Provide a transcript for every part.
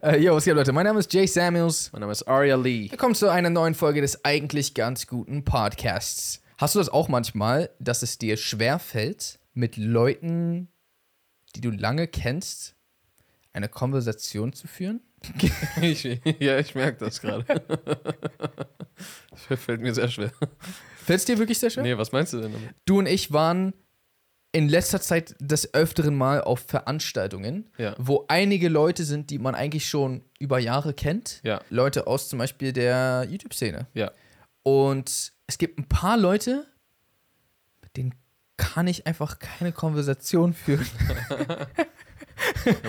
Äh, yo, was geht, Leute? Mein Name ist Jay Samuels. Mein Name ist Aria Lee. Willkommen zu einer neuen Folge des eigentlich ganz guten Podcasts. Hast du das auch manchmal, dass es dir schwerfällt, mit Leuten, die du lange kennst, eine Konversation zu führen? Ich, ja, ich merke das gerade. Das fällt mir sehr schwer. Fällt es dir wirklich sehr schwer? Nee, was meinst du denn damit? Du und ich waren in letzter Zeit des öfteren Mal auf Veranstaltungen, Ja. wo einige Leute sind, die man eigentlich schon über Jahre kennt. Ja. Leute aus zum Beispiel der YouTube-Szene. Ja. Und es gibt ein paar Leute, mit denen kann ich einfach keine Konversation führen.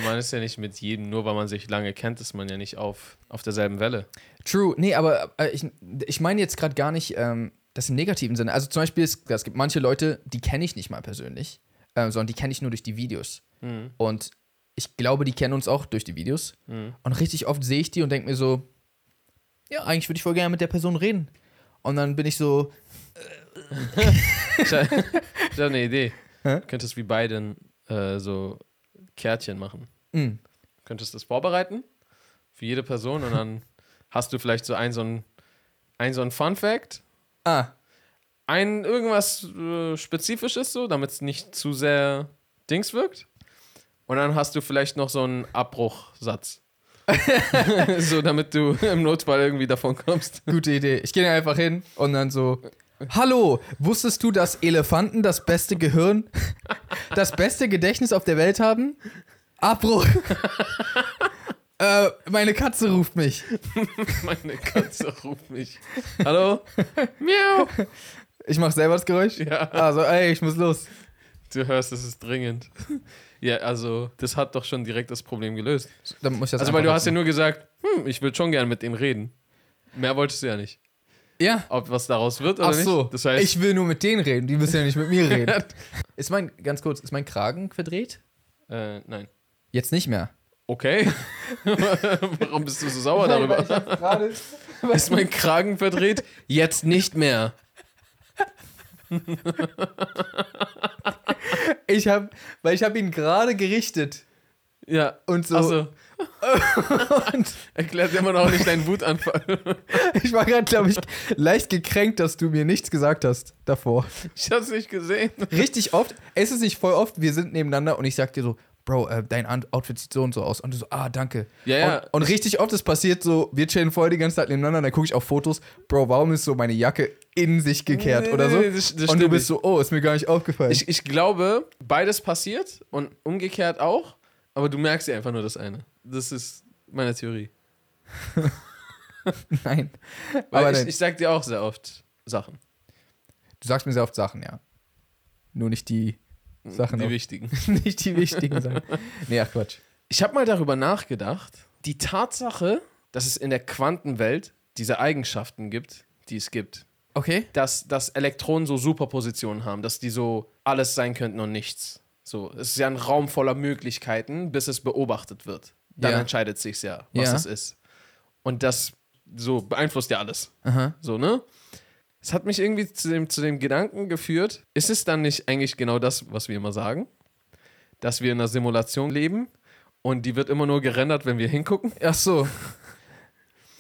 Man ist ja nicht mit jedem, nur weil man sich lange kennt, ist man ja nicht auf, auf derselben Welle. True, nee, aber äh, ich, ich meine jetzt gerade gar nicht ähm, das im negativen Sinne. Also zum Beispiel, es, es gibt manche Leute, die kenne ich nicht mal persönlich, ähm, sondern die kenne ich nur durch die Videos. Mhm. Und ich glaube, die kennen uns auch durch die Videos. Mhm. Und richtig oft sehe ich die und denke mir so, ja, eigentlich würde ich voll gerne mit der Person reden. Und dann bin ich so, Ich habe hab eine Idee. Hä? Du könntest wie beiden äh, so Kärtchen machen. mm, Du könntest das vorbereiten für jede Person und dann hast du vielleicht so ein so ein, ein, so ein Fun Fact, ah, ein irgendwas äh, Spezifisches so, damit es nicht zu sehr Dings wirkt. Und dann hast du vielleicht noch so einen Abbruchsatz. so, damit du im Notfall irgendwie davon kommst. Gute Idee. Ich gehe einfach hin und dann so. Hallo, wusstest du, dass Elefanten das beste Gehirn, das beste Gedächtnis auf der Welt haben? Abbruch. äh, meine Katze ruft mich. Meine Katze ruft mich. Hallo? Miau. Ich mache selber das Geräusch. Ja, Also, ey, ich muss los. du hörst, es ist dringend. Ja, also, das hat doch schon direkt das Problem gelöst. Dann muss ich das Also, weil du hast ja nur gesagt, hm, ich will schon gern mit dem reden. Mehr wolltest du ja nicht. Ja. Ob was daraus wird oder Ach so. nicht. Das heißt, ich will nur mit denen reden. Die müssen ja nicht mit mir reden. Ist mein, ganz kurz, ist mein Kragen verdreht? äh, nein. Jetzt nicht mehr. Okay. Warum bist du so sauer darüber? Ist mein Kragen verdreht? Jetzt nicht mehr. Ich habe, weil ich habe ihn gerade gerichtet Ja. und so. Achso. Und Erklärt immer noch nicht deinen Wutanfall. ich war gerade, glaube ich, leicht gekränkt, dass du mir nichts gesagt hast davor. Ich hab's nicht gesehen. Richtig oft, es ist nicht voll oft, wir sind nebeneinander und ich sag dir so, Bro, äh, dein Outfit sieht so und so aus. Und du so, ah, danke. Ja, ja. Und, und richtig oft ist passiert so, wir chillen voll die ganze Zeit nebeneinander, dann gucke ich auf Fotos, Bro, warum ist so meine Jacke in sich gekehrt Nee, oder so? nee, das- das und du bist so, oh, ist mir gar nicht aufgefallen. Ich, ich glaube, beides passiert und umgekehrt auch, aber du merkst ja einfach nur das eine. Das ist meine Theorie. Nein. Weil Aber ich, ich sag dir auch sehr oft Sachen. du sagst mir sehr oft Sachen, ja. Nur nicht die Sachen. Die auf- wichtigen. nicht die wichtigen Sachen. Nee, ach Quatsch. Ich habe mal darüber nachgedacht, die Tatsache, dass es in der Quantenwelt diese Eigenschaften gibt, die es gibt, Okay. dass, dass Elektronen so Superpositionen haben, dass die so alles sein könnten und nichts. So, es ist ja ein Raum voller Möglichkeiten, bis es beobachtet wird. Dann Ja. entscheidet sich's ja, was Ja. es ist. Und das so beeinflusst ja alles. Aha. So, ne? Es hat mich irgendwie zu dem, zu dem Gedanken geführt, ist es dann nicht eigentlich genau das, was wir immer sagen? Dass wir in einer Simulation leben und die wird immer nur gerendert, wenn wir hingucken? Ach so.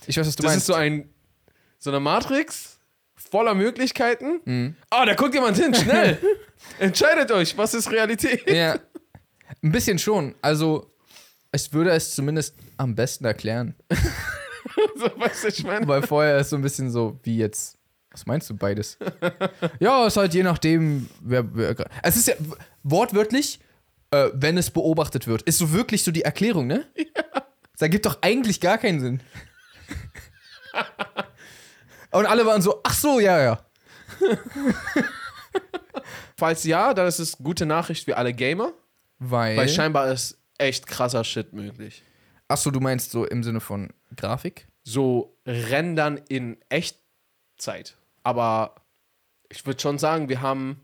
Ich weiß, was du das meinst. ist so ein so eine Matrix voller Möglichkeiten. Mhm. Ah, da guckt jemand hin, schnell! Entscheidet euch, was ist Realität? Ja. Ein bisschen schon. Also, es würde es zumindest am besten erklären. so, weißt du, ich meine. Weil vorher ist so ein bisschen so, wie jetzt. Was meinst du beides? ja, es ist halt je nachdem, wer. wer es ist ja wortwörtlich, äh, wenn es beobachtet wird. Ist so wirklich so die Erklärung, ne? Ja. Das ergibt doch eigentlich gar keinen Sinn. Und alle waren so, ach so, ja, ja. Falls ja, dann ist es gute Nachricht für alle Gamer, Weil. weil scheinbar ist echt krasser Shit möglich. ach so, du meinst so im Sinne von Grafik? so rendern in Echtzeit. Aber ich würde schon sagen, wir haben,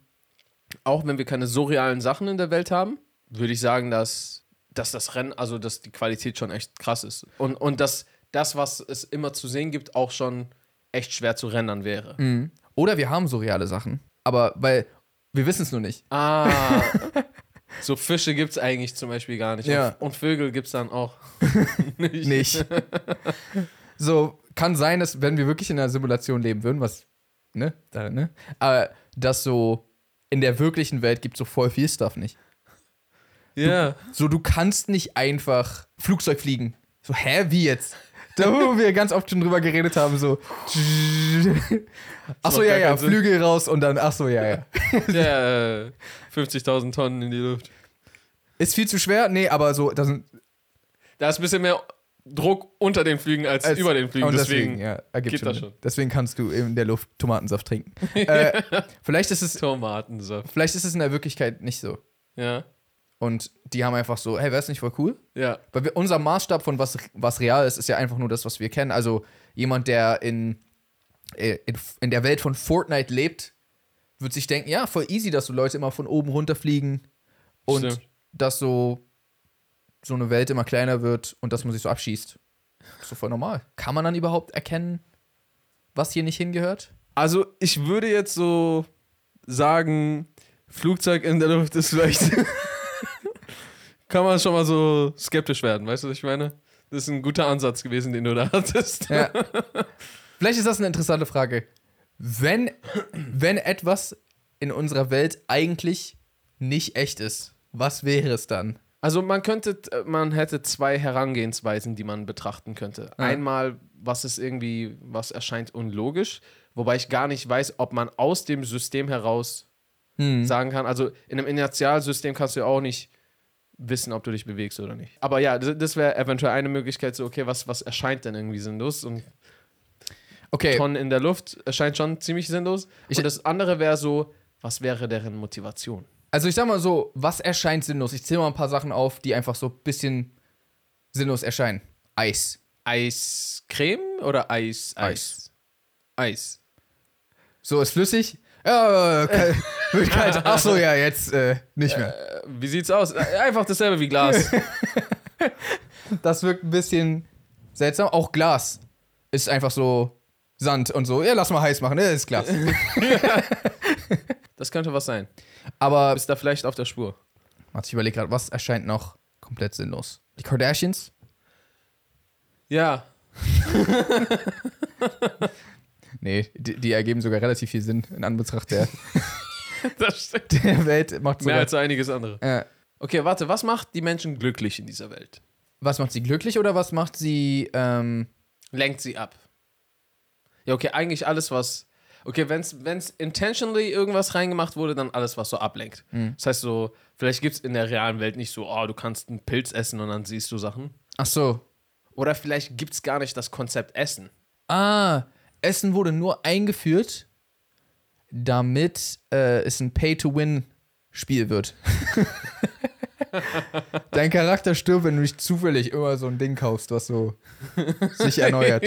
auch wenn wir keine so realen Sachen in der Welt haben, würde ich sagen, dass, dass das Rennen, also dass die Qualität schon echt krass ist. Und, und dass das, was es immer zu sehen gibt, auch schon echt schwer zu rendern wäre. Mhm. Oder wir haben so reale Sachen. Aber weil Wir wissen es nur nicht. Ah. so Fische gibt es eigentlich zum Beispiel gar nicht. Ja. Und, und Vögel gibt es dann auch nicht. Nicht. so, kann sein, dass, wenn wir wirklich in einer Simulation leben würden, was, ne, da, ne, aber dass so in der wirklichen Welt gibt so voll viel Stuff nicht. Ja. So, du kannst nicht einfach Flugzeug fliegen. So, hä, wie jetzt? Da, wo wir ganz oft schon drüber geredet haben, so. Achso, ja, ja. Flügel raus und dann, achso, ja, ja. ja äh, 50.000 Tonnen in die Luft. Ist viel zu schwer? Nee, aber so, das sind. Da ist ein bisschen mehr Druck unter den Flügen als, als- über den Flügen. und Deswegen, ja, ergibt schon, das schon. Deswegen kannst du in der Luft Tomatensaft trinken. äh, vielleicht, ist es, Tomatensaft. vielleicht ist es in der Wirklichkeit nicht so. Ja. Und die haben einfach so, hey, wäre es nicht voll cool? Ja. Weil wir, unser Maßstab von was, was real ist, ist ja einfach nur das, was wir kennen. Also jemand, der in, äh, in, in der Welt von Fortnite lebt, wird sich denken, ja, voll easy, dass so Leute immer von oben runterfliegen und Stimmt. dass so, so eine Welt immer kleiner wird und dass man sich so abschießt. So voll normal. Kann man dann überhaupt erkennen, was hier nicht hingehört? Also, ich würde jetzt so sagen, Flugzeug in der Luft ist vielleicht. kann man schon mal so skeptisch werden, weißt du, was ich meine? Das ist ein guter Ansatz gewesen, den du da hattest. Ja. Vielleicht ist das eine interessante Frage. Wenn, wenn etwas in unserer Welt eigentlich nicht echt ist, was wäre es dann? Also man könnte, man hätte zwei Herangehensweisen, die man betrachten könnte. Ja. Einmal, was ist irgendwie, was erscheint unlogisch, wobei ich gar nicht weiß, ob man aus dem System heraus Hm. sagen kann. Also in einem Inertialsystem kannst du ja auch nicht wissen, ob du dich bewegst oder nicht. Aber ja, das, das wäre eventuell eine Möglichkeit, so, okay, was, was erscheint denn irgendwie sinnlos? Und Okay, Tonnen in der Luft erscheint schon ziemlich sinnlos. Ich- und das andere wäre so, was wäre deren Motivation? also ich sag mal so, was erscheint sinnlos? Ich zähle mal ein paar Sachen auf, die einfach so ein bisschen sinnlos erscheinen. Eis. Eiscreme oder Eis? Eis. Eis. So, ist flüssig? Ja, äh, kalt. Ach so, ja, jetzt äh, nicht mehr. Äh, Wie sieht's aus? Einfach dasselbe wie Glas. Das wirkt ein bisschen seltsam. Auch Glas ist einfach so Sand und so. Ja, lass mal heiß machen, ne? Ist Glas. Das könnte was sein. Aber Bist da vielleicht auf der Spur. warte, ich überlege gerade, was erscheint noch komplett sinnlos? Die Kardashians? Ja. Nee, die, die ergeben sogar relativ viel Sinn in Anbetracht der, Das stimmt. der Welt. Macht Mehr sogar, als so einiges andere. äh, Okay, warte, was macht die Menschen glücklich in dieser Welt? was macht sie glücklich oder was macht sie, ähm, Lenkt sie ab. Ja, okay, eigentlich alles, was. Okay, wenn es intentionally irgendwas reingemacht wurde, dann alles, was so ablenkt. Das heißt so, vielleicht gibt es in der realen Welt nicht so, oh, du kannst einen Pilz essen und dann siehst du Sachen. ach so. Oder vielleicht gibt es gar nicht das Konzept Essen. Ah, Essen wurde nur eingeführt, damit äh, es ein Pay-to-Win-Spiel wird. Dein Charakter stirbt, wenn du nicht zufällig immer so ein Ding kaufst, was so sich erneuert.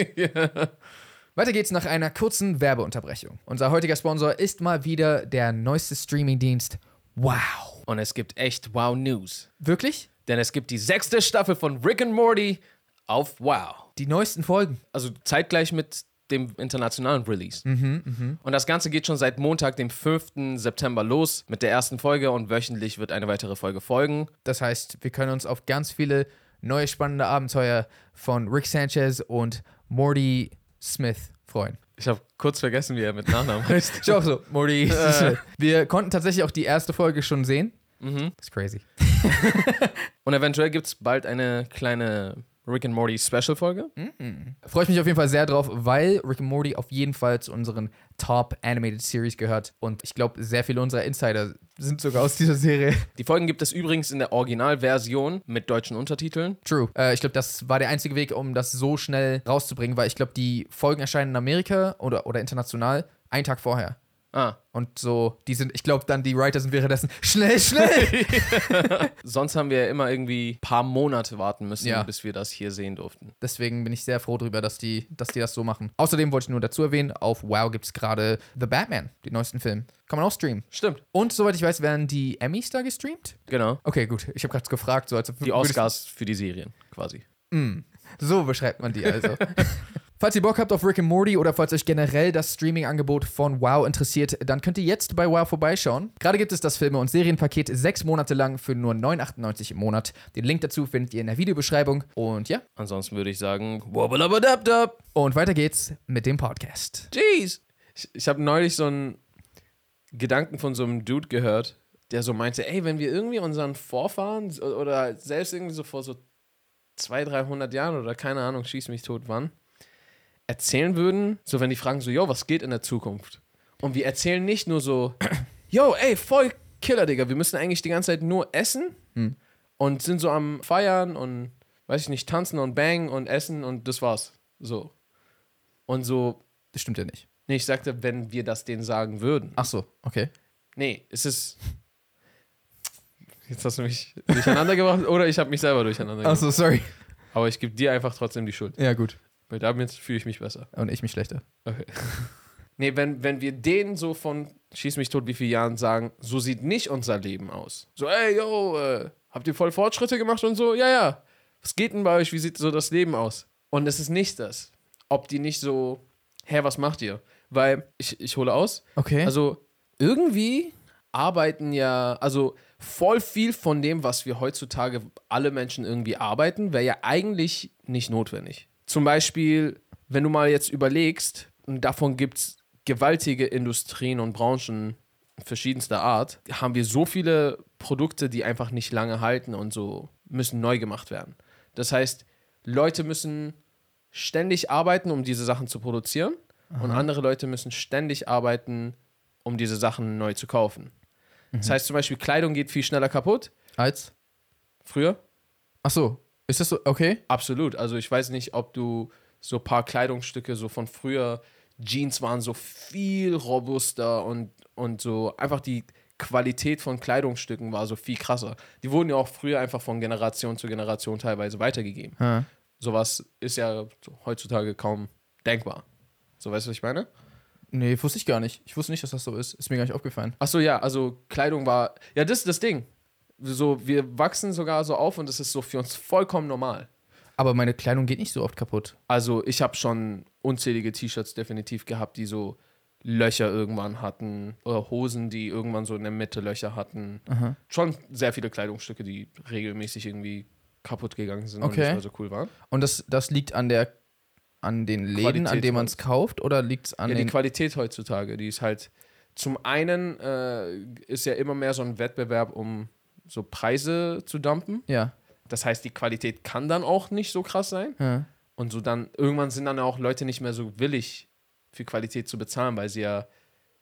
Weiter geht's nach einer kurzen Werbeunterbrechung. Unser heutiger Sponsor ist mal wieder der neueste Streamingdienst Wow. Und es gibt echt Wow News. Wirklich? Denn es gibt die sechste Staffel von Rick and Morty auf Wow. Die neuesten Folgen. Also zeitgleich mit dem internationalen Release. Und das Ganze geht schon seit Montag, dem 5. September los mit der ersten Folge und wöchentlich wird eine weitere Folge folgen. Das heißt, wir können uns auf ganz viele neue spannende Abenteuer von Rick Sanchez und Morty Smith freuen. Ich habe kurz vergessen, wie er mit Nachnamen heißt. Ich auch so, Morty Smith. Wir konnten tatsächlich auch die erste Folge schon sehen. Mhm. Das ist crazy. Und eventuell gibt es bald eine kleine Rick and Morty Special-Folge. Freue ich mich auf jeden Fall sehr drauf, weil Rick and Morty auf jeden Fall zu unseren Top Animated Series gehört. Und ich glaube, sehr viele unserer Insider sind sogar aus dieser Serie. Die Folgen gibt es übrigens in der Originalversion mit deutschen Untertiteln. True. Äh, ich glaube, das war der einzige Weg, um das so schnell rauszubringen, weil ich glaube, die Folgen erscheinen in Amerika oder, oder international einen Tag vorher. Ah, Und so, die sind, ich glaube, dann die Writer sind währenddessen schnell, schnell. sonst haben wir ja immer irgendwie ein paar Monate warten müssen, Ja. bis wir das hier sehen durften. Deswegen bin ich sehr froh drüber, dass die, dass die das so machen. Außerdem wollte ich nur dazu erwähnen, auf Wow gibt es gerade The Batman, den neuesten Film. Kann man auch streamen. Stimmt, Und soweit ich weiß, werden die Emmys da gestreamt? genau. Okay, gut. Ich habe gerade gefragt, so als ob Die Oscars für die Serien quasi. Mm, so beschreibt man die also. Falls ihr Bock habt auf Rick and Morty oder falls euch generell das Streaming-Angebot von Wow interessiert, dann könnt ihr jetzt bei Wow vorbeischauen. Gerade gibt es das Filme- und Serienpaket sechs Monate lang für nur 9,98 im Monat. Den Link dazu findet ihr in der Videobeschreibung. Und ja, Ansonsten würde ich sagen, wobblabadabdab. und weiter geht's mit dem Podcast. Jeez. Ich, ich habe neulich so einen Gedanken von so einem Dude gehört, der so meinte, ey, wenn wir irgendwie unseren Vorfahren oder selbst irgendwie so vor so 200, 300 Jahren oder keine Ahnung, schieß mich tot, wann, erzählen würden, so wenn die fragen so, yo, was geht in der Zukunft? Und wir erzählen nicht nur so, yo, ey, voll Killer, Digga, wir müssen eigentlich die ganze Zeit nur essen und sind so am Feiern und, weiß ich nicht, tanzen und bang und essen und das war's. So. Und so, Das stimmt ja nicht. nee, ich sagte, wenn wir das denen sagen würden. Ach so, okay. Nee, es ist. Jetzt hast du mich durcheinander gebracht oder ich habe mich selber durcheinander Ach gebracht. so, sorry. Aber ich gebe dir einfach trotzdem die Schuld. Ja, gut. Weil damit fühle ich mich besser. Und ich mich schlechter. Okay. Nee, wenn, wenn wir denen so von schieß mich tot wie viele Jahren sagen, so sieht nicht unser Leben aus. So, ey, yo, äh, habt ihr voll Fortschritte gemacht und so? Ja, ja. Was geht denn bei euch? Wie sieht so das Leben aus? Und es ist nicht das. Ob die nicht so, hä, was macht ihr? Weil, ich, ich hole aus, Okay. also irgendwie arbeiten ja, also voll viel von dem, was wir heutzutage alle Menschen irgendwie arbeiten, wäre ja eigentlich nicht notwendig. Zum Beispiel, wenn du mal jetzt überlegst, und davon gibt es gewaltige Industrien und Branchen verschiedenster Art, haben wir so viele Produkte, die einfach nicht lange halten und so müssen neu gemacht werden. Das heißt, Leute müssen ständig arbeiten, um diese Sachen zu produzieren und andere Leute müssen ständig arbeiten, um diese Sachen neu zu kaufen. Das heißt zum Beispiel, Kleidung geht viel schneller kaputt. Als? Früher? Ach so. Ist das so? Okay. Absolut. Also ich weiß nicht, ob du so ein paar Kleidungsstücke so von früher, Jeans waren so viel robuster und, und so einfach die Qualität von Kleidungsstücken war so viel krasser. Die wurden ja auch früher einfach von Generation zu Generation teilweise weitergegeben. Ha. Sowas ist ja heutzutage kaum denkbar. So, weißt du, was ich meine? Nee, wusste ich gar nicht. Ich wusste nicht, dass das so ist. Ist mir gar nicht aufgefallen. Achso, ja, also Kleidung war. Ja, das ist das Ding. So, wir wachsen sogar so auf und das ist so für uns vollkommen normal. Aber meine Kleidung geht nicht so oft kaputt. Also, ich habe schon unzählige T-Shirts definitiv gehabt, die so Löcher irgendwann hatten. Oder Hosen, die irgendwann so in der Mitte Löcher hatten. Aha. Schon sehr viele Kleidungsstücke, die regelmäßig irgendwie kaputt gegangen sind und Okay. nicht mehr so cool waren. Und das, das liegt an der an den Läden, an Qualität denen man es kauft, oder liegt es an Ja, die. Qualität heutzutage, die ist halt. Zum einen äh, ist ja immer mehr so ein Wettbewerb, um so Preise zu dumpen. Ja. Das heißt, die Qualität kann dann auch nicht so krass sein. ja. Und so dann, irgendwann sind dann auch Leute nicht mehr so willig, für Qualität zu bezahlen, weil sie ja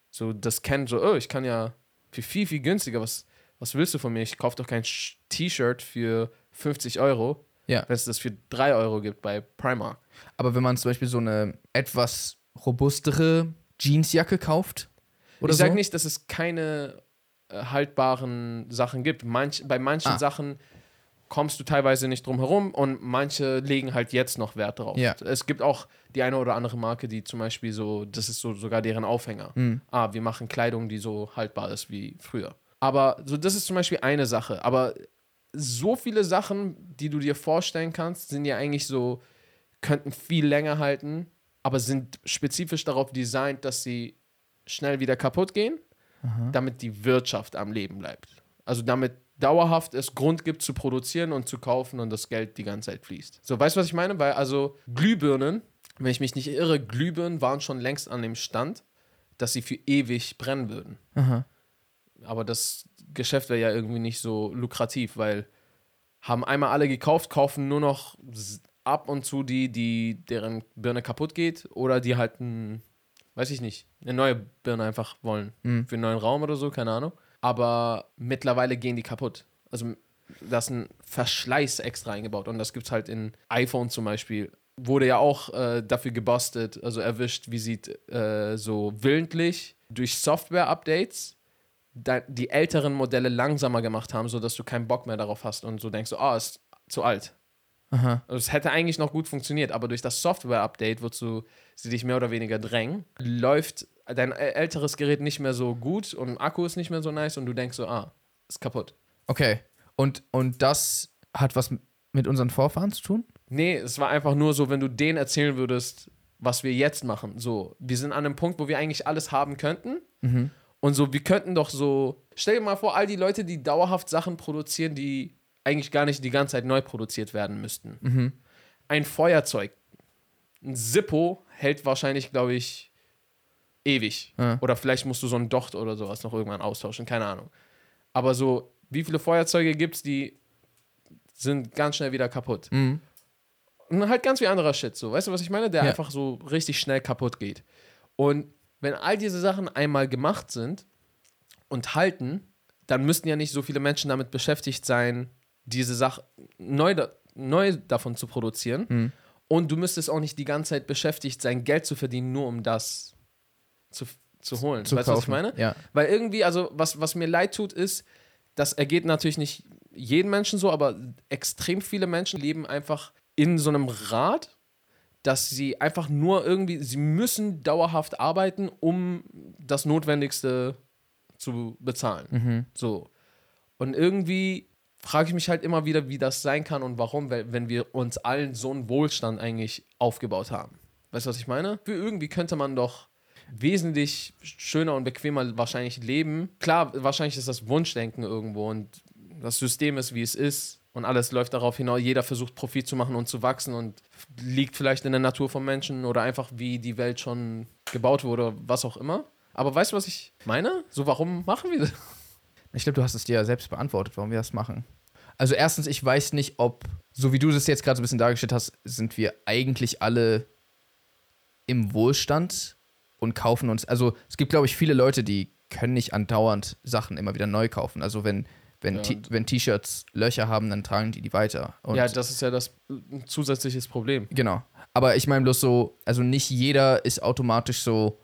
so das kennen, so, oh, ich kann ja für viel, viel günstiger, was, was willst du von mir? Ich kaufe doch kein T-Shirt für 50 Euro, Ja. wenn es das für 3 Euro gibt bei Primark. Aber wenn man zum Beispiel so eine etwas robustere Jeansjacke kauft, oder ich sage so? nicht, dass es keine haltbaren Sachen gibt. Manch, bei manchen Ah. Sachen kommst du teilweise nicht drum herum und manche legen halt jetzt noch Wert drauf. Ja. Es gibt auch die eine oder andere Marke, die zum Beispiel so, das ist so sogar deren Aufhänger. Hm. Ah, wir machen Kleidung, die so haltbar ist wie früher. Aber so, das ist zum Beispiel eine Sache. Aber so viele Sachen, die du dir vorstellen kannst, sind ja eigentlich so, könnten viel länger halten, aber sind spezifisch darauf designt, dass sie schnell wieder kaputt gehen, damit die Wirtschaft am Leben bleibt. Also damit dauerhaft es Grund gibt zu produzieren und zu kaufen und das Geld die ganze Zeit fließt. So, weißt du, was ich meine? Weil also Glühbirnen, wenn ich mich nicht irre, Glühbirnen waren schon längst an dem Stand, dass sie für ewig brennen würden. Aha. Aber das Geschäft wäre ja irgendwie nicht so lukrativ, weil haben einmal alle gekauft, kaufen nur noch ab und zu die, die deren Birne kaputt geht oder die halt ein, weiß ich nicht, eine neue Birne einfach wollen Mhm. für einen neuen Raum oder so, keine Ahnung. Aber mittlerweile gehen die kaputt. Also da ist ein Verschleiß extra eingebaut und das gibt es halt in iPhone zum Beispiel. Wurde ja auch äh, dafür gebastelt, also erwischt, wie sieht äh, so willentlich durch Software-Updates da- die älteren Modelle langsamer gemacht haben, sodass du keinen Bock mehr darauf hast und so denkst, so, ah, ist zu alt. Aha. Also es hätte eigentlich noch gut funktioniert, aber durch das Software-Update, wozu sie dich mehr oder weniger drängen, läuft dein äl- älteres Gerät nicht mehr so gut und Akku ist nicht mehr so nice und du denkst so, ah, ist kaputt. Okay. Und, und das hat was mit unseren Vorfahren zu tun? Nee, es war einfach nur so, wenn du denen erzählen würdest, was wir jetzt machen. So, wir sind an einem Punkt, wo wir eigentlich alles haben könnten. Und so, wir könnten doch so, stell dir mal vor, all die Leute, die dauerhaft Sachen produzieren, die eigentlich gar nicht die ganze Zeit neu produziert werden müssten. Ein Feuerzeug, ein Zippo hält wahrscheinlich, glaube ich, ewig. Ja. Oder vielleicht musst du so ein Docht oder sowas noch irgendwann austauschen, keine Ahnung. Aber so, wie viele Feuerzeuge gibt es, die sind ganz schnell wieder kaputt. Mhm. Und halt ganz wie anderer Shit, so. Weißt du, was ich meine? Der Ja. einfach so richtig schnell kaputt geht. Und wenn all diese Sachen einmal gemacht sind und halten, dann müssten ja nicht so viele Menschen damit beschäftigt sein, diese Sache neu, da, neu davon zu produzieren. Mhm. Und du müsstest auch nicht die ganze Zeit beschäftigt sein, Geld zu verdienen, nur um das zu, zu holen. Zu weißt du, was ich meine? Ja. Weil irgendwie, also was, was mir leid tut, ist, das ergeht natürlich nicht jedem Menschen so, aber extrem viele Menschen leben einfach in so einem Rad, dass sie einfach nur irgendwie, sie müssen dauerhaft arbeiten, um das Notwendigste zu bezahlen. Mhm. So. Und irgendwie frage ich mich halt immer wieder, wie das sein kann und warum, wenn wir uns allen so einen Wohlstand eigentlich aufgebaut haben. Weißt du, was ich meine? Für irgendwie könnte man doch wesentlich schöner und bequemer wahrscheinlich leben. Klar, wahrscheinlich ist das Wunschdenken irgendwo und das System ist, wie es ist und alles läuft darauf hinaus. Jeder versucht Profit zu machen und zu wachsen und liegt vielleicht in der Natur vom Menschen oder einfach wie die Welt schon gebaut wurde, was auch immer. Aber weißt du, was ich meine? So, warum machen wir das? Ich glaube, du hast es dir ja selbst beantwortet, warum wir das machen. Also erstens, ich weiß nicht, ob, so wie du das jetzt gerade so ein bisschen dargestellt hast, sind wir eigentlich alle im Wohlstand und kaufen uns. Also es gibt, glaube ich, viele Leute, die können nicht andauernd Sachen immer wieder neu kaufen. Also wenn, wenn, Ja, T-Shirts Löcher haben, dann tragen die die weiter. Und ja, das ist ja das ein zusätzliches Problem. Genau. Aber ich meine bloß so, also nicht jeder ist automatisch so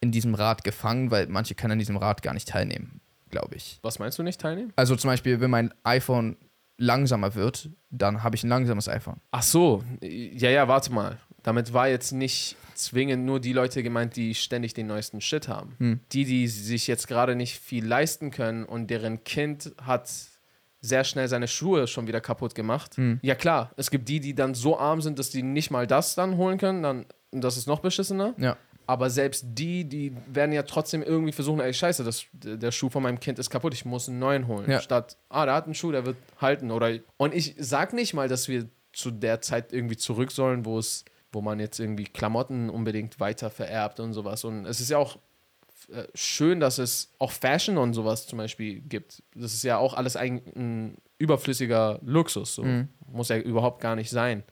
in diesem Rad gefangen, weil manche können an diesem Rad gar nicht teilnehmen, glaube ich. Was meinst du nicht teilnehmen? Also zum Beispiel, wenn mein iPhone langsamer wird, dann habe ich ein langsames iPhone. Ach so, ja, ja, warte mal. Damit war jetzt nicht zwingend nur die Leute gemeint, die ständig den neuesten Shit haben. Hm. Die, die sich jetzt gerade nicht viel leisten können und deren Kind hat sehr schnell seine Schuhe schon wieder kaputt gemacht. Hm. Ja klar, es gibt die, die dann so arm sind, dass die nicht mal das dann holen können, dann das ist noch beschissener. Ja. Aber selbst die, die werden ja trotzdem irgendwie versuchen, ey, scheiße, das, der Schuh von meinem Kind ist kaputt, ich muss einen neuen holen. Ja. Statt, ah, der hat einen Schuh, der wird halten. Oder und ich sag nicht mal, dass wir zu der Zeit irgendwie zurück sollen, wo es, wo man jetzt irgendwie Klamotten unbedingt weiter vererbt und sowas. Und es ist ja auch äh, schön, dass es auch Fashion und sowas zum Beispiel gibt. Das ist ja auch alles ein, ein überflüssiger Luxus. So. Mhm. Muss ja überhaupt gar nicht sein.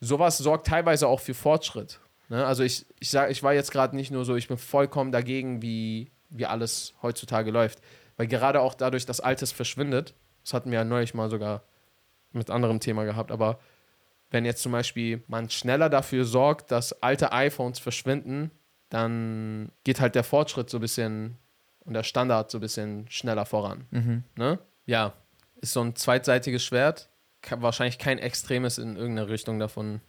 Sowas sorgt teilweise auch für Fortschritt. Ne? Also ich, ich sag, ich war jetzt gerade nicht nur so, ich bin vollkommen dagegen, wie, wie alles heutzutage läuft. Weil gerade auch dadurch, dass Altes verschwindet, das hatten wir ja neulich mal sogar mit anderem Thema gehabt, aber wenn jetzt zum Beispiel man schneller dafür sorgt, dass alte iPhones verschwinden, dann geht halt der Fortschritt so ein bisschen und der Standard so ein bisschen schneller voran. Mhm. Ne? Ja, ist so ein zweitseitiges Schwert. Wahrscheinlich kein extremes in irgendeiner Richtung davon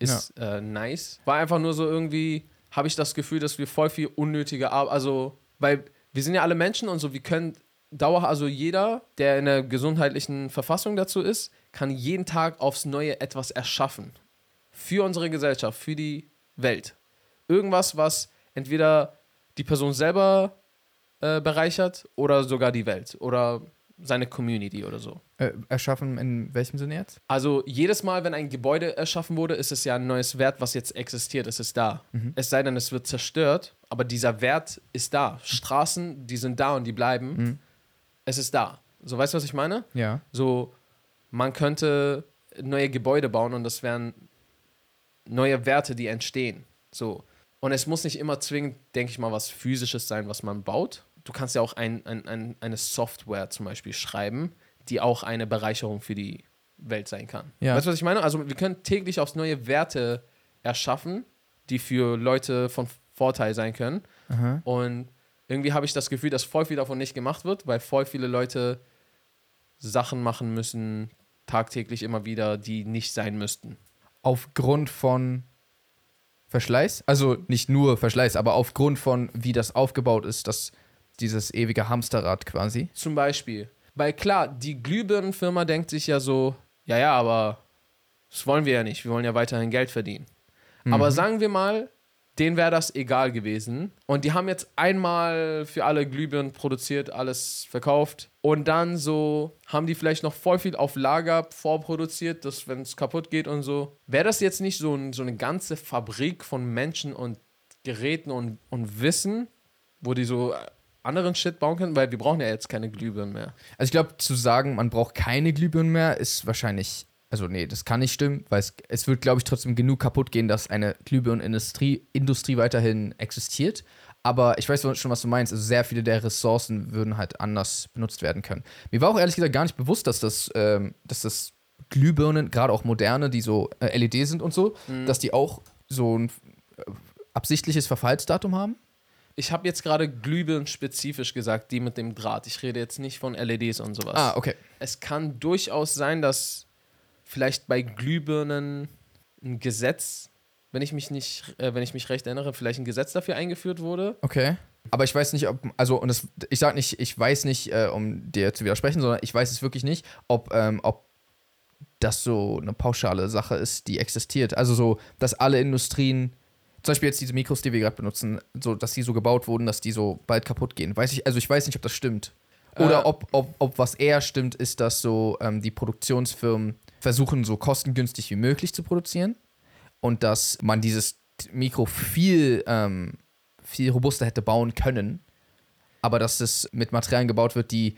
ist äh, nice. War einfach nur so irgendwie, habe ich das Gefühl, dass wir voll viel unnötige Arbeit, also, weil wir sind ja alle Menschen und so, wir können Dauer, also jeder, der in der gesundheitlichen Verfassung dazu ist, kann jeden Tag aufs Neue etwas erschaffen. Für unsere Gesellschaft, für die Welt. Irgendwas, was entweder die Person selber äh, bereichert oder sogar die Welt oder seine Community oder so. Äh, erschaffen in welchem Sinne jetzt? Also jedes Mal, wenn ein Gebäude erschaffen wurde, ist es ja ein neues Wert, was jetzt existiert. Es ist da. Es sei denn, es wird zerstört, aber dieser Wert ist da. Straßen, die sind da und die bleiben. Mhm. Es ist da. So, weißt du, was ich meine? Ja. So, man könnte neue Gebäude bauen und das wären neue Werte, die entstehen. So. Und es muss nicht immer zwingend, denke ich mal, was Physisches sein, was man baut. Du kannst ja auch ein, ein, ein, eine Software zum Beispiel schreiben, die auch eine Bereicherung für die Welt sein kann. Ja. Weißt du, was ich meine? Also wir können täglich aufs neue Werte erschaffen, die für Leute von Vorteil sein können. Aha. Und irgendwie habe ich das Gefühl, dass voll viel davon nicht gemacht wird, weil voll viele Leute Sachen machen müssen, tagtäglich immer wieder, die nicht sein müssten. Aufgrund von Verschleiß? Also nicht nur Verschleiß, aber aufgrund von, wie das aufgebaut ist, dass dieses ewige Hamsterrad quasi. Zum Beispiel. Weil klar, die Glühbirnenfirma denkt sich ja so, ja, ja, aber das wollen wir ja nicht. Wir wollen ja weiterhin Geld verdienen. Aber sagen wir mal, denen wäre das egal gewesen. Und die haben jetzt einmal für alle Glühbirnen produziert, alles verkauft. Und dann so haben die vielleicht noch voll viel auf Lager vorproduziert, dass wenn es kaputt geht und so. Wäre das jetzt nicht so, ein, so eine ganze Fabrik von Menschen und Geräten und, und Wissen, wo die so anderen Shit bauen können? Weil wir brauchen ja jetzt keine Glühbirnen mehr. Also ich glaube, zu sagen, man braucht keine Glühbirnen mehr, ist wahrscheinlich, also nee, das kann nicht stimmen, weil es, es wird, glaube ich, trotzdem genug kaputt gehen, dass eine Glühbirnenindustrie Industrie weiterhin existiert. Aber ich weiß schon, was du meinst. Also sehr viele der Ressourcen würden halt anders benutzt werden können. Mir war auch ehrlich gesagt gar nicht bewusst, dass das, ähm, dass das Glühbirnen, gerade auch moderne, die so äh, LED sind und so, dass die auch so ein äh, absichtliches Verfallsdatum haben. Ich habe jetzt gerade Glühbirnen spezifisch gesagt, die mit dem Draht. Ich rede jetzt nicht von LEDs und sowas. Ah, okay. Es kann durchaus sein, dass vielleicht bei Glühbirnen ein Gesetz, wenn ich mich nicht, äh, wenn ich mich recht erinnere, vielleicht ein Gesetz dafür eingeführt wurde. Okay. Aber ich weiß nicht, ob, also, und das, ich sage nicht, ich weiß nicht, äh, um dir zu widersprechen, sondern ich weiß es wirklich nicht, ob, ähm, ob das so eine pauschale Sache ist, die existiert. Also so, dass alle Industrien, zum Beispiel jetzt diese Mikros, die wir gerade benutzen, so, dass die so gebaut wurden, dass die so bald kaputt gehen. Weiß ich, also ich weiß nicht, ob das stimmt. Oder Äh. ob, ob, ob was eher stimmt, ist, dass so ähm, die Produktionsfirmen versuchen, so kostengünstig wie möglich zu produzieren und dass man dieses Mikro viel, ähm, viel robuster hätte bauen können, aber dass es mit Materialien gebaut wird, die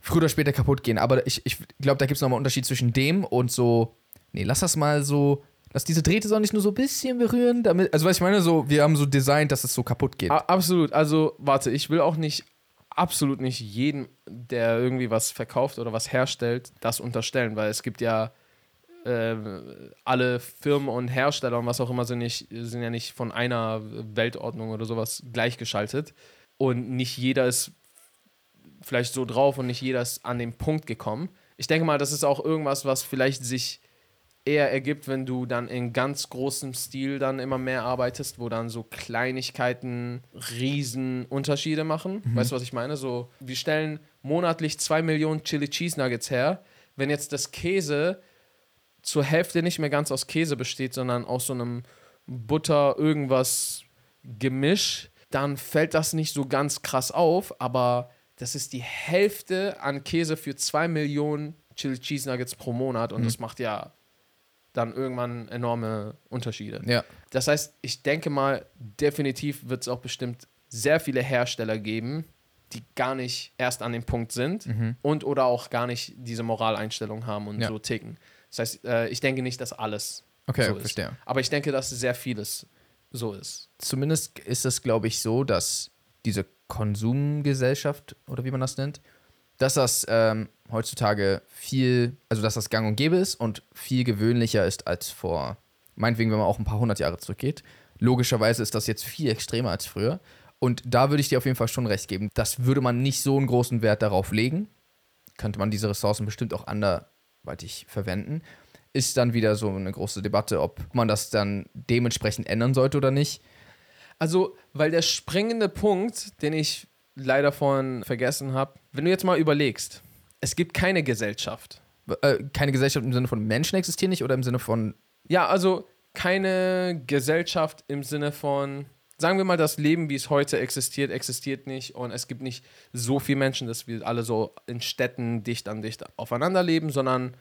früher oder später kaputt gehen. Aber ich, ich glaube, da gibt es nochmal einen Unterschied zwischen dem und so, nee, lass das mal so, lass diese Drähte so nicht nur so ein bisschen berühren, damit, also was ich meine, so, wir haben so designt, dass es so kaputt geht. A absolut. Also, warte, ich will auch nicht, absolut nicht jeden, der irgendwie was verkauft oder was herstellt, das unterstellen, weil es gibt ja äh, alle Firmen und Hersteller und was auch immer sind, nicht, sind ja nicht von einer Weltordnung oder sowas gleichgeschaltet. Und nicht jeder ist vielleicht so drauf und nicht jeder ist an den Punkt gekommen. Ich denke mal, das ist auch irgendwas, was vielleicht sich eher ergibt, wenn du dann in ganz großem Stil dann immer mehr arbeitest, wo dann so Kleinigkeiten riesen Unterschiede machen. Weißt du, was ich meine? So, wir stellen monatlich zwei Millionen Chili Cheese Nuggets her. Wenn jetzt das Käse zur Hälfte nicht mehr ganz aus Käse besteht, sondern aus so einem Butter irgendwas Gemisch, dann fällt das nicht so ganz krass auf, aber das ist die Hälfte an Käse für zwei Millionen Chili Cheese Nuggets pro Monat und das macht ja dann irgendwann enorme Unterschiede. ja. Das heißt, ich denke mal, definitiv wird es auch bestimmt sehr viele Hersteller geben, die gar nicht erst an dem Punkt sind und oder auch gar nicht diese Moraleinstellung haben und Ja. so ticken. Das heißt, äh, ich denke nicht, dass alles Okay, so ist. verstehe. Aber ich denke, dass sehr vieles so ist. Zumindest ist es, glaube ich, so, dass diese Konsumgesellschaft, oder wie man das nennt, dass das ähm, heutzutage viel, also dass das gang und gäbe ist und viel gewöhnlicher ist als vor, meinetwegen, wenn man auch ein paar hundert Jahre zurückgeht. Logischerweise ist das jetzt viel extremer als früher. Und da würde ich dir auf jeden Fall schon recht geben. Das würde man nicht so einen großen Wert darauf legen. Könnte man diese Ressourcen bestimmt auch anderweitig verwenden. Ist dann wieder so eine große Debatte, ob man das dann dementsprechend ändern sollte oder nicht. Also, weil der springende Punkt, den ich leider vorhin vergessen habe, wenn du jetzt mal überlegst, es gibt keine Gesellschaft. Äh, keine Gesellschaft im Sinne von Menschen existieren nicht oder im Sinne von. Ja, also keine Gesellschaft im Sinne von, sagen wir mal, das Leben, wie es heute existiert, existiert nicht und es gibt nicht so viele Menschen, dass wir alle so in Städten dicht an dicht aufeinander leben, sondern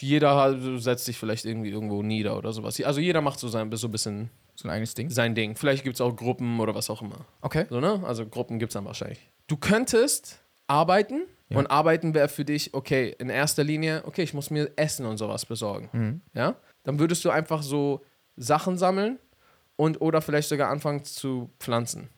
jeder setzt sich vielleicht irgendwie irgendwo nieder oder sowas. Also jeder macht so, sein, so ein bisschen So ein eigenes Ding. sein Ding. Vielleicht gibt es auch Gruppen oder was auch immer. Okay. So, ne? Also Gruppen gibt es dann wahrscheinlich. Du könntest arbeiten Ja. und arbeiten wäre für dich, okay, in erster Linie, okay, ich muss mir Essen und sowas besorgen. Mhm. Ja? Dann würdest du einfach so Sachen sammeln und oder vielleicht sogar anfangen zu pflanzen.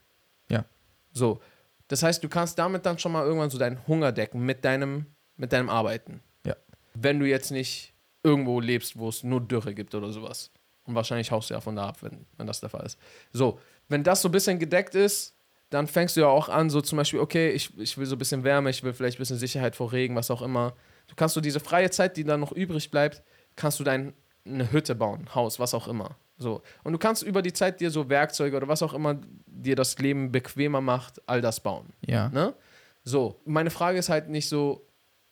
Ja. So. Das heißt, du kannst damit dann schon mal irgendwann so deinen Hunger decken mit deinem, mit deinem Arbeiten. Ja. Wenn du jetzt nicht irgendwo lebst, wo es nur Dürre gibt oder sowas. Und wahrscheinlich haust du ja von da ab, wenn, wenn das der Fall ist. So, wenn das so ein bisschen gedeckt ist, dann fängst du ja auch an, so zum Beispiel, okay, ich, ich will so ein bisschen Wärme, ich will vielleicht ein bisschen Sicherheit vor Regen, was auch immer. Du kannst so diese freie Zeit, die dann noch übrig bleibt, kannst du dein, eine Hütte bauen, Haus, was auch immer. So. Und du kannst über die Zeit dir so Werkzeuge oder was auch immer dir das Leben bequemer macht, all das bauen. Ja. Ne? So, meine Frage ist halt nicht so,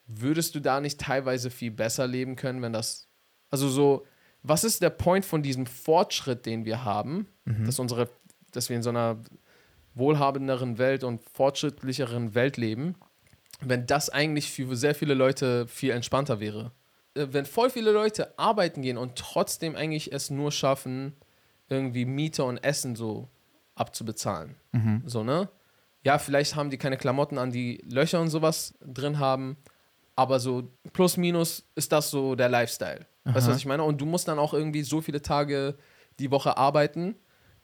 würdest du da nicht teilweise viel besser leben können, wenn das, also so, was ist der Point von diesem Fortschritt, den wir haben, dass unsere, dass wir in so einer wohlhabenderen Welt und fortschrittlicheren Welt leben, wenn das eigentlich für sehr viele Leute viel entspannter wäre. Äh, Wenn voll viele Leute arbeiten gehen und trotzdem eigentlich es nur schaffen, irgendwie Miete und Essen so abzubezahlen. So, ne? Ja, vielleicht haben die keine Klamotten an, die Löcher und sowas drin haben, aber so plus minus ist das so der Lifestyle. Weißt du, was ich meine? Und du musst dann auch irgendwie so viele Tage die Woche arbeiten,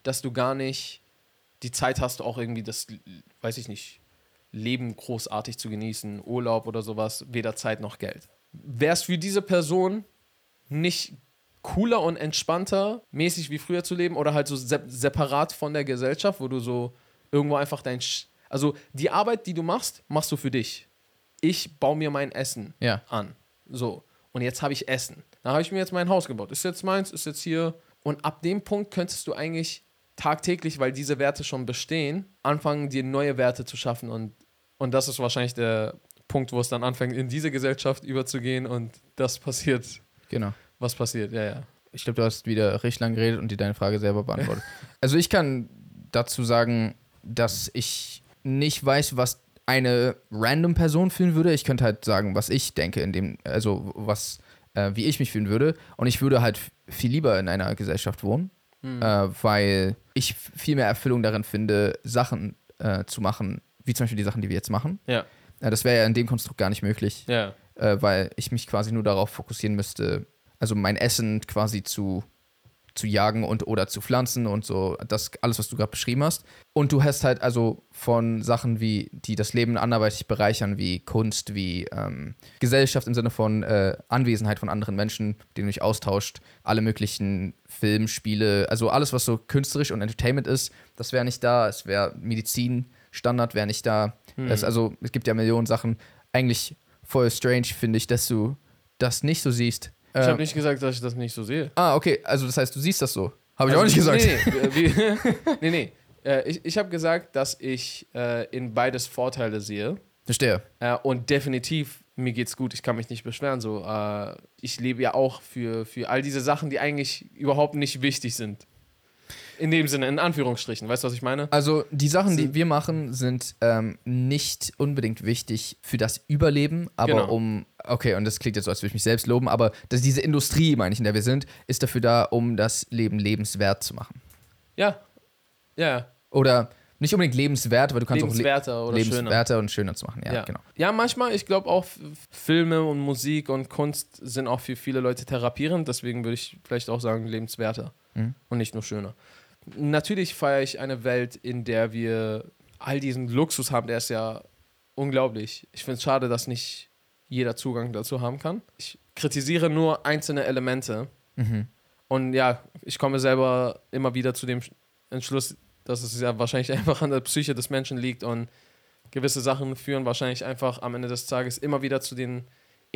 dass du gar nicht die Zeit hast, auch irgendwie das, weiß ich nicht, Leben großartig zu genießen, Urlaub oder sowas, weder Zeit noch Geld. Wäre es für diese Person nicht cooler und entspannter, mäßig wie früher zu leben oder halt so sep separat von der Gesellschaft, wo du so irgendwo einfach dein. Sch also die Arbeit, die du machst, machst du für dich. Ich baue mir mein Essen Ja. an. So. Und jetzt habe ich Essen. Da habe ich mir jetzt mein Haus gebaut. Ist jetzt meins, ist jetzt hier. Und ab dem Punkt könntest du eigentlich tagtäglich, weil diese Werte schon bestehen, anfangen, dir neue Werte zu schaffen. Und, und das ist wahrscheinlich der Punkt, wo es dann anfängt, in diese Gesellschaft überzugehen und das passiert, Genau. was passiert. Ja, ja. Ich glaube, du hast wieder richtig lang geredet und dir deine Frage selber beantwortet. also ich kann dazu sagen, dass ich nicht weiß, was eine random Person fühlen würde. Ich könnte halt sagen, was ich denke, in dem, also was, äh, wie ich mich fühlen würde. Und ich würde halt viel lieber in einer Gesellschaft wohnen, äh, weil ich viel mehr Erfüllung darin finde, Sachen äh, zu machen, wie zum Beispiel die Sachen, die wir jetzt machen. Ja, Äh, das wäre ja in dem Konstrukt gar nicht möglich ja. äh, weil ich mich quasi nur darauf fokussieren müsste, also mein Essen quasi zu, zu jagen und oder zu pflanzen und so, das alles, was du gerade beschrieben hast. Und du hast halt also von Sachen wie, die das Leben anderweitig bereichern, wie Kunst, wie ähm, Gesellschaft im Sinne von äh, Anwesenheit von anderen Menschen, mit denen du dich austauscht, alle möglichen Film, Spiele, also alles, was so künstlerisch und Entertainment ist, das wäre nicht da. Es wäre Medizin, Standard wäre nicht da. Es, also es gibt ja Millionen Sachen. Eigentlich voll strange, finde ich, dass du das nicht so siehst. Ich Ähm, habe nicht gesagt, dass ich das nicht so sehe. ah, okay, also das heißt, du siehst das so. Habe ich Also, auch nicht gesagt. Nee, nee, nee. nee. Äh, ich ich habe gesagt, dass ich äh, in beides Vorteile sehe. Verstehe. Äh, und definitiv, mir geht's gut, ich kann mich nicht beschweren. So, äh, ich lebe ja auch für, für all diese Sachen, die eigentlich überhaupt nicht wichtig sind. In dem Sinne, in Anführungsstrichen. Weißt du, was ich meine? Also die Sachen, die wir machen, sind ähm, nicht unbedingt wichtig für das Überleben, aber Genau. um, okay, und das klingt jetzt so, als würde ich mich selbst loben, aber dass diese Industrie, meine ich, in der wir sind, ist dafür da, um das Leben lebenswert zu machen. Ja. Ja. Oder nicht unbedingt lebenswert, aber du kannst auch Lebenswerter le oder schöner. lebenswerter und schöner zu machen. Ja, Ja. genau. Ja, manchmal, ich glaube auch, Filme und Musik und Kunst sind auch für viele Leute therapierend, deswegen würde ich vielleicht auch sagen, lebenswerter Mhm. und nicht nur schöner. Natürlich feiere ich eine Welt, in der wir all diesen Luxus haben, der ist ja unglaublich. Ich finde es schade, dass nicht jeder Zugang dazu haben kann. Ich kritisiere nur einzelne Elemente Mhm. und ja, ich komme selber immer wieder zu dem Entschluss, dass es ja wahrscheinlich einfach an der Psyche des Menschen liegt und gewisse Sachen führen wahrscheinlich einfach am Ende des Tages immer wieder zu den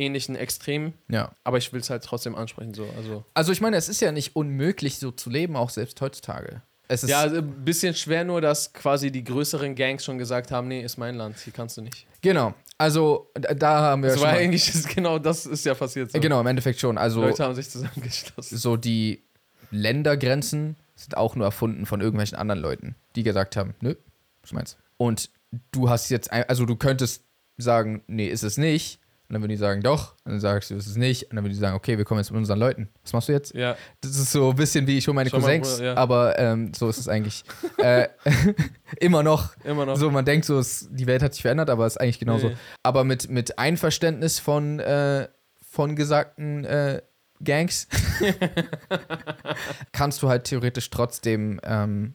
ähnlichen Extremen. Ja. Aber ich will es halt trotzdem ansprechen. So. Also, Also ich meine, es ist ja nicht unmöglich, so zu leben, auch selbst heutzutage. Es ist ja, also ein bisschen schwer nur, dass quasi die größeren Gangs schon gesagt haben, nee, ist mein Land, hier kannst du nicht. genau. Also da- haben wir Das war eigentlich ist genau das ist ja passiert. So. genau im Endeffekt schon. Also Leute haben sich zusammengeschlossen. so die Ländergrenzen sind auch nur erfunden von irgendwelchen anderen Leuten, die gesagt haben, nö, was meinst Und du hast jetzt, also du könntest sagen, nee, ist es nicht. Und dann würden die sagen, doch. Und dann sagst du, ist es nicht. Und dann würden die sagen, okay, wir kommen jetzt mit unseren Leuten. Was machst du jetzt? Ja, Das ist so ein bisschen wie ich hole meine Schau mal, Cousins, Bruder, ja. aber ähm, so ist es eigentlich äh, immer noch. immer noch. So, man denkt so, es, die Welt hat sich verändert, aber es ist eigentlich genauso. Nee. Aber mit, mit Einverständnis von, äh, von gesagten äh, Gangs kannst du halt theoretisch trotzdem ähm,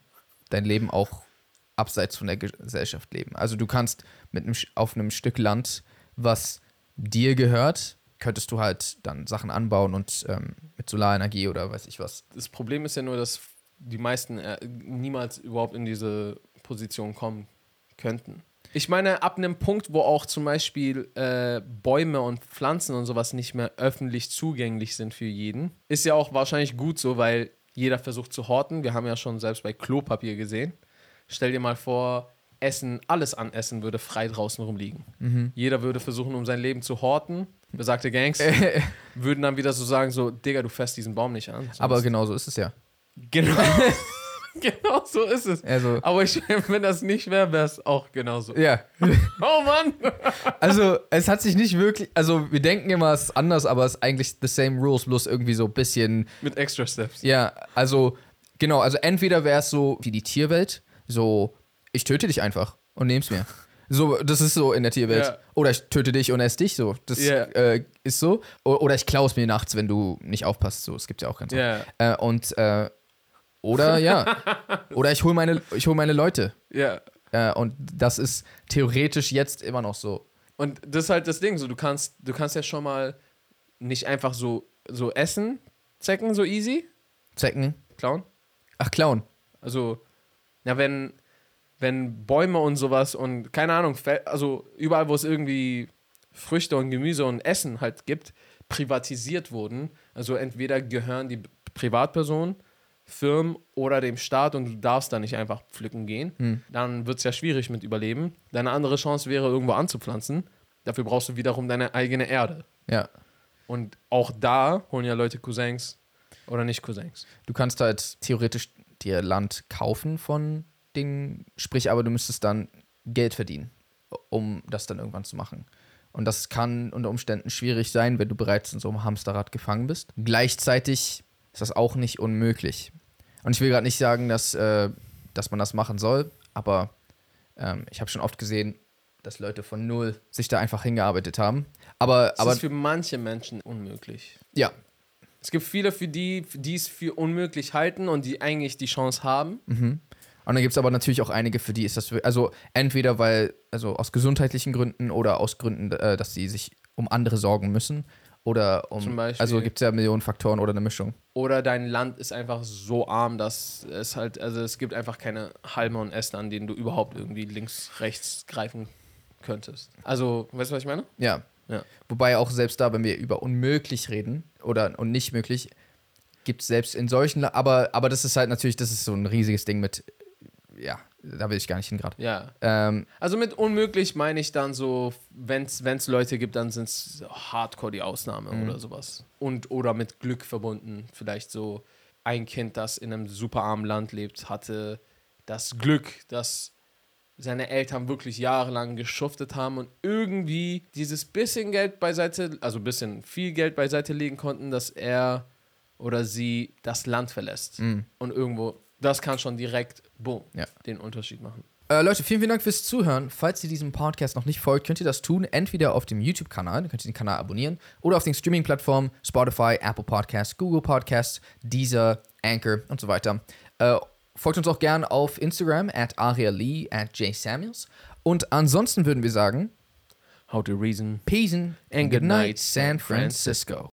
dein Leben auch abseits von der Gesellschaft leben. Also du kannst mit einem, auf einem Stück Land, was dir gehört, könntest du halt dann Sachen anbauen und ähm, mit Solarenergie oder weiß ich was. Das Problem ist ja nur, dass die meisten äh, niemals überhaupt in diese Position kommen könnten. Ich meine, ab einem Punkt, wo auch zum Beispiel äh, Bäume und Pflanzen und sowas nicht mehr öffentlich zugänglich sind für jeden, ist ja auch wahrscheinlich gut so, weil jeder versucht zu horten. Wir haben ja schon selbst bei Klopapier gesehen. Stell dir mal vor, Essen, alles an Essen würde frei draußen rumliegen. Jeder würde versuchen, um sein Leben zu horten. besagte Gangs, würden dann wieder so sagen, so, Digga, du fährst diesen Baum nicht an. Aber genau so ist es ja. genau, genau so ist es. Also, Aber ich, wenn das nicht wäre, wäre es auch genauso. ja. Oh Mann! Also, es hat sich nicht wirklich. Also, wir denken immer, es ist anders, aber es ist eigentlich the same rules, bloß irgendwie so ein bisschen. Mit extra Steps. Ja, also, genau. Also, entweder wäre es so wie die Tierwelt, so, ich töte dich einfach und nehm's mir. So, das ist so in der Tierwelt. Ja. Oder ich töte dich und ess dich so. Das Ja. äh, ist so. O oder ich klaue es mir nachts, wenn du nicht aufpasst. So, es gibt ja auch ganz. Ja, Äh, und, äh, oder ja. oder ich hole meine, ich hol meine Leute. ja. Äh, und das ist theoretisch jetzt immer noch so. Und das ist halt das Ding, so du kannst, du kannst ja schon mal nicht einfach so, so essen, zecken, so easy, Zecken. klauen. Ach, klauen. Also, ja, wenn, wenn Bäume und sowas und keine Ahnung, also überall, wo es irgendwie Früchte und Gemüse und Essen halt gibt, privatisiert wurden. Also entweder gehören die Privatpersonen, Firmen oder dem Staat und du darfst da nicht einfach pflücken gehen. Dann wird es ja schwierig mit Überleben. Deine andere Chance wäre, irgendwo anzupflanzen. Dafür brauchst du wiederum deine eigene Erde. Ja. Und auch da holen ja Leute Cousins oder nicht Cousins. Du kannst halt theoretisch dir Land kaufen von den, sprich, aber du müsstest dann Geld verdienen, um das dann irgendwann zu machen. Und das kann unter Umständen schwierig sein, wenn du bereits in so einem Hamsterrad gefangen bist. Gleichzeitig ist das auch nicht unmöglich. Und ich will gerade nicht sagen, dass, äh, dass man das machen soll, aber ähm, ich habe schon oft gesehen, dass Leute von null sich da einfach hingearbeitet haben. Aber, Das aber ist für manche Menschen unmöglich. ja, Es gibt viele, für die, die es für unmöglich halten und die eigentlich die Chance haben. Und dann gibt es aber natürlich auch einige, für die ist das, also entweder weil, also aus gesundheitlichen Gründen oder aus Gründen, äh, dass sie sich um andere sorgen müssen oder um, Zum Beispiel. also gibt es ja Millionen Faktoren oder eine Mischung. Oder dein Land ist einfach so arm, dass es halt, also es gibt einfach keine Halme und Äste, an denen du überhaupt irgendwie links, rechts greifen könntest. Also, weißt du, was ich meine? Ja. Ja. Wobei auch selbst da, wenn wir über unmöglich reden oder und nicht möglich, gibt es selbst in solchen, aber, aber das ist halt natürlich, das ist so ein riesiges Ding mit, ja, da will ich gar nicht hin gerade. Ja. Ähm, Also mit unmöglich meine ich dann so, wenn es Leute gibt, dann sind es hardcore die Ausnahme oder sowas. Und oder mit Glück verbunden. Vielleicht so ein Kind, das in einem super armen Land lebt, hatte das Glück, dass seine Eltern wirklich jahrelang geschuftet haben und irgendwie dieses bisschen Geld beiseite, also bisschen viel Geld beiseite legen konnten, dass er oder sie das Land verlässt. Und irgendwo, das kann schon direkt, boom, Ja. den Unterschied machen. Äh, Leute, vielen, vielen Dank fürs Zuhören. Falls ihr diesem Podcast noch nicht folgt, könnt ihr das tun. Entweder auf dem YouTube-Kanal, dann könnt ihr den Kanal abonnieren, oder auf den Streaming-Plattformen Spotify, Apple Podcasts, Google Podcasts, Deezer, Anchor und so weiter. Äh, folgt uns auch gern auf Instagram at arialee at jsamuels. Und ansonsten würden wir sagen, How to reason Peace and And good night, San Francisco.